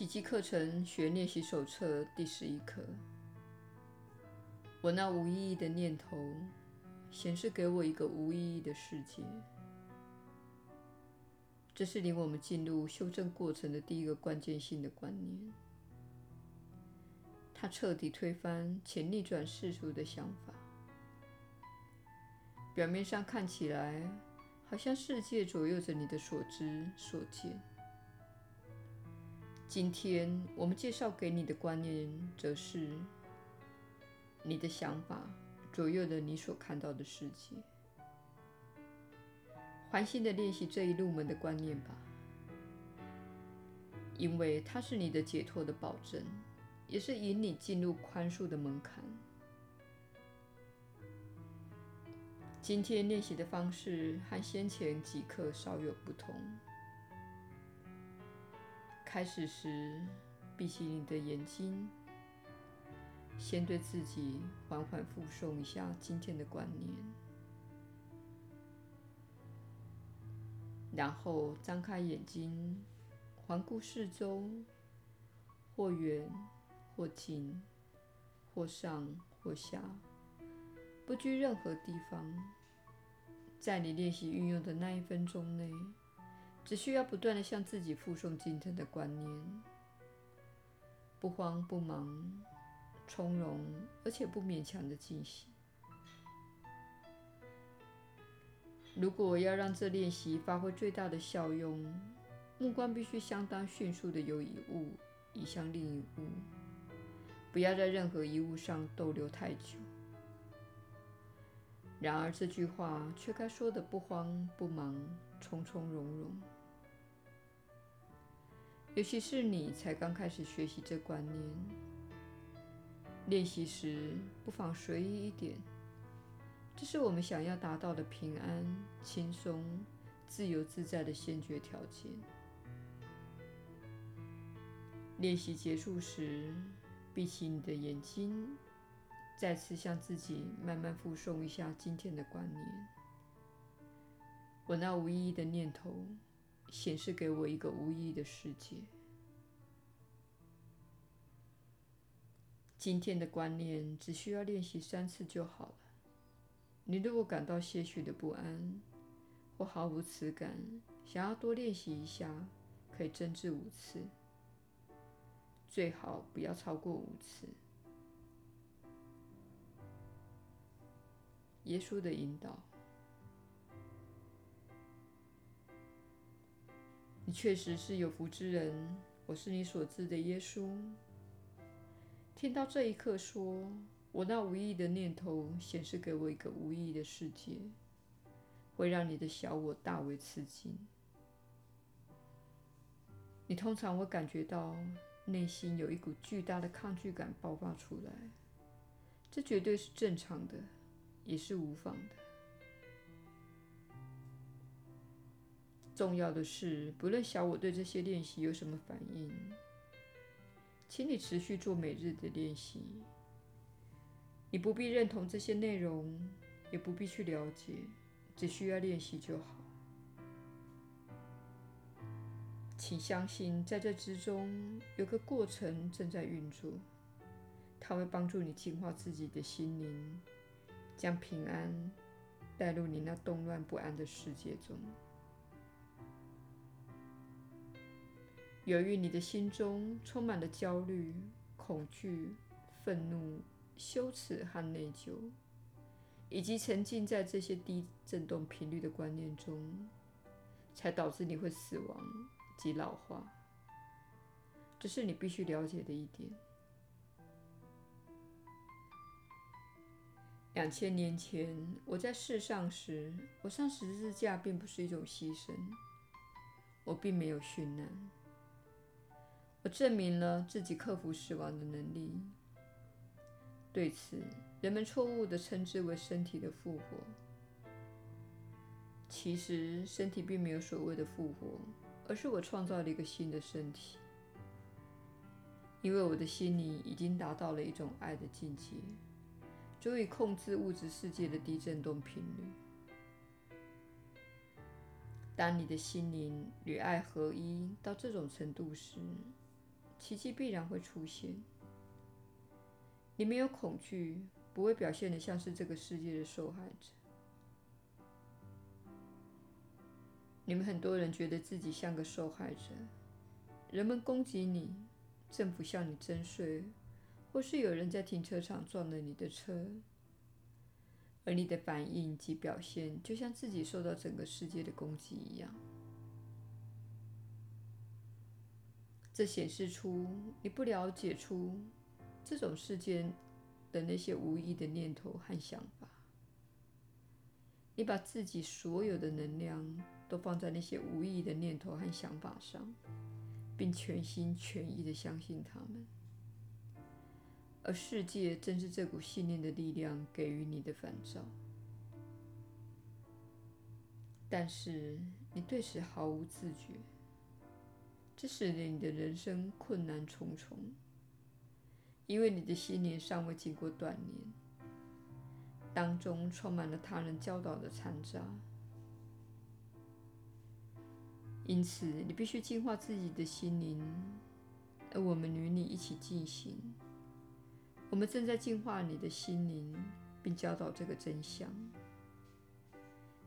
奇迹课程学练习手册第十一课。我那无意义的念头显示给我一个无意义的世界。这是领我们进入修正过程的第一个关键性的观念。它彻底推翻且逆转世俗的想法。表面上看起来，好像世界左右着你的所知所见。今天我们介绍给你的观念，则是你的想法左右了你所看到的世界。欢欣地练习这一入门的观念吧，因为它是你的解脱的保证，也是引你进入宽恕的门槛。今天练习的方式和先前几课稍有不同。开始时，闭起你的眼睛，先对自己缓缓复诵一下今天的观念，然后张开眼睛，环顾四周，或远或近，或上或下，不拘任何地方，在你练习运用的那一分钟内。只需要不断地向自己附送今天的观念，不慌不忙，从容而且不勉强地进行。如果要让这练习发挥最大的效用，目光必须相当迅速地由一物移向另一物，不要在任何一物上逗留太久。然而这句话却该说得不慌不忙，从从容容。尤其是你才刚开始学习这观念，练习时不妨随意一点。这是我们想要达到的平安、轻松、自由自在的先决条件。练习结束时，闭起你的眼睛，再次向自己慢慢复诵一下今天的观念。我那无意义的念头。显示给我一个无意义的世界。今天的观念只需要练习三次就好了。你如果感到些许的不安或毫无此感，想要多练习一下，可以增至五次，最好不要超过五次。耶稣的引导。你确实是有福之人，我是你所知的耶稣。听到这一刻说，我那无意的念头显示给我一个无意的世界，会让你的小我大为吃惊。你通常会感觉到内心有一股巨大的抗拒感爆发出来，这绝对是正常的，也是无妨的。重要的是，不论小我对这些练习有什么反应，请你持续做每日的练习。你不必认同这些内容，也不必去了解，只需要练习就好。请相信，在这之中有个过程正在运作，它会帮助你净化自己的心灵，将平安带入你那动乱不安的世界中。由于你的心中充满了焦虑、恐惧、愤怒、羞耻和内疚，以及沉浸在这些低振动频率的观念中，才导致你会死亡及老化。这是你必须了解的一点。两千年前我在世上时，我上十字架并不是一种牺牲，我并没有殉难。我证明了自己克服死亡的能力。对此，人们错误地称之为身体的复活。其实，身体并没有所谓的复活，而是我创造了一个新的身体。因为我的心灵已经达到了一种爱的境界，足以控制物质世界的低振动频率。当你的心灵与爱合一到这种程度时，奇迹必然会出现。你没有恐惧，不会表现的像是这个世界的受害者。你们很多人觉得自己像个受害者，人们攻击你，政府向你征税，或是有人在停车场撞了你的车，而你的反应及表现就像自己受到整个世界的攻击一样。这显示出你不了解出这种世间的那些无意的念头和想法。你把自己所有的能量都放在那些无意的念头和想法上，并全心全意的相信他们。而世界正是这股信念的力量给予你的反照。但是你对此毫无自觉。这使得你的人生困难重重，因为你的心灵尚未经过锻炼，当中充满了他人教导的残渣。因此，你必须净化自己的心灵，而我们与你一起进行。我们正在净化你的心灵，并教导这个真相。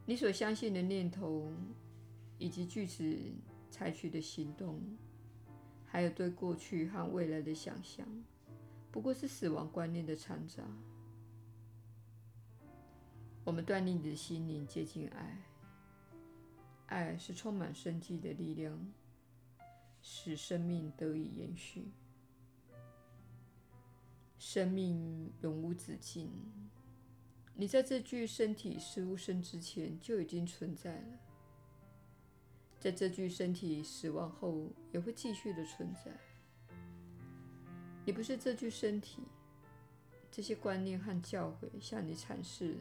你所相信的念头，以及句子。采取的行动，还有对过去和未来的想象，不过是死亡观念的残渣。我们锻炼你的心灵，接近爱。爱是充满生机的力量，使生命得以延续。生命永无止境。你在这具身体出生之前就已经存在了。在这具身体死亡后，也会继续的存在。你不是这具身体，这些观念和教诲向你阐释的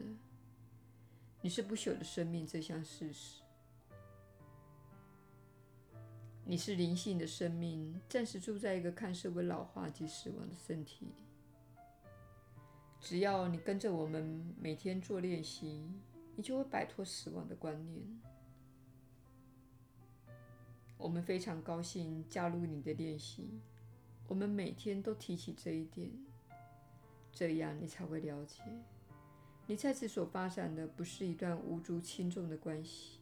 你是不朽的生命这项事实。你是灵性的生命，暂时住在一个看似会老化及死亡的身体。只要你跟着我们每天做练习，你就会摆脱死亡的观念。我们非常高兴加入你的练习。我们每天都提起这一点，这样你才会了解，你在此所发展的不是一段无足轻重的关系。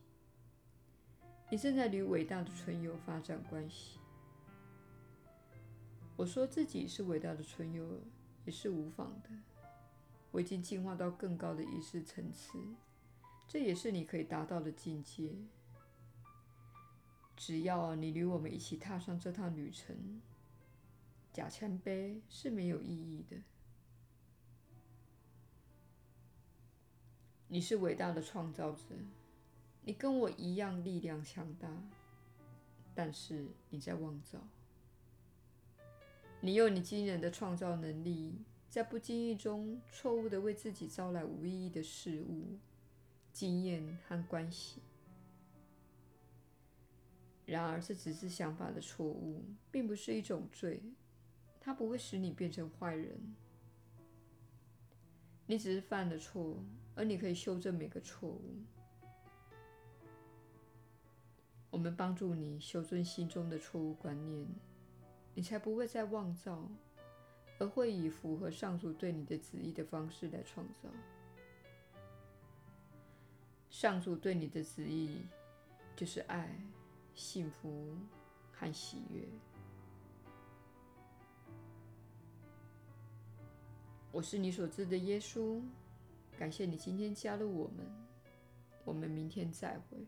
你正在与伟大的存有发展关系。我说自己是伟大的存有，也是无妨的。我已经进化到更高的意识层次，这也是你可以达到的境界。只要你与我们一起踏上这趟旅程，假谦卑是没有意义的。你是伟大的创造者，你跟我一样力量强大，但是你在妄造。你用你惊人的创造能力，在不经意中错误的为自己招来无意义的事物、经验和关系。然而，这只是想法的错误，并不是一种罪。它不会使你变成坏人。你只是犯了错，而你可以修正每个错误。我们帮助你修正心中的错误观念，你才不会再妄造，而会以符合上主对你的旨意的方式来创造。上主对你的旨意就是爱。幸福和喜悦。我是你所知的耶稣，感谢你今天加入我们，我们明天再会。